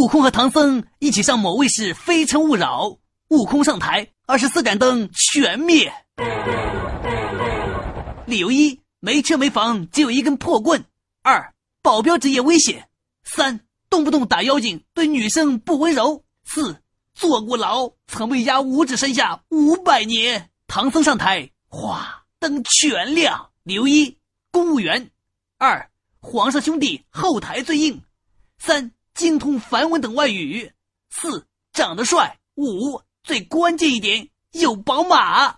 悟空和唐僧一起上某卫视《非诚勿扰》，悟空上台，二十四盏灯全灭。理由一：没车没房，只有一根破棍；二，保镖职业危险；三，动不动打妖精，对女生不温柔；四，坐过牢，曾被压五指山下五百年。唐僧上台，哗，灯全亮。理由一：公务员；二，皇上兄弟后台最硬；三。精通梵文等外语，四长得帅，五最关键一点有宝马。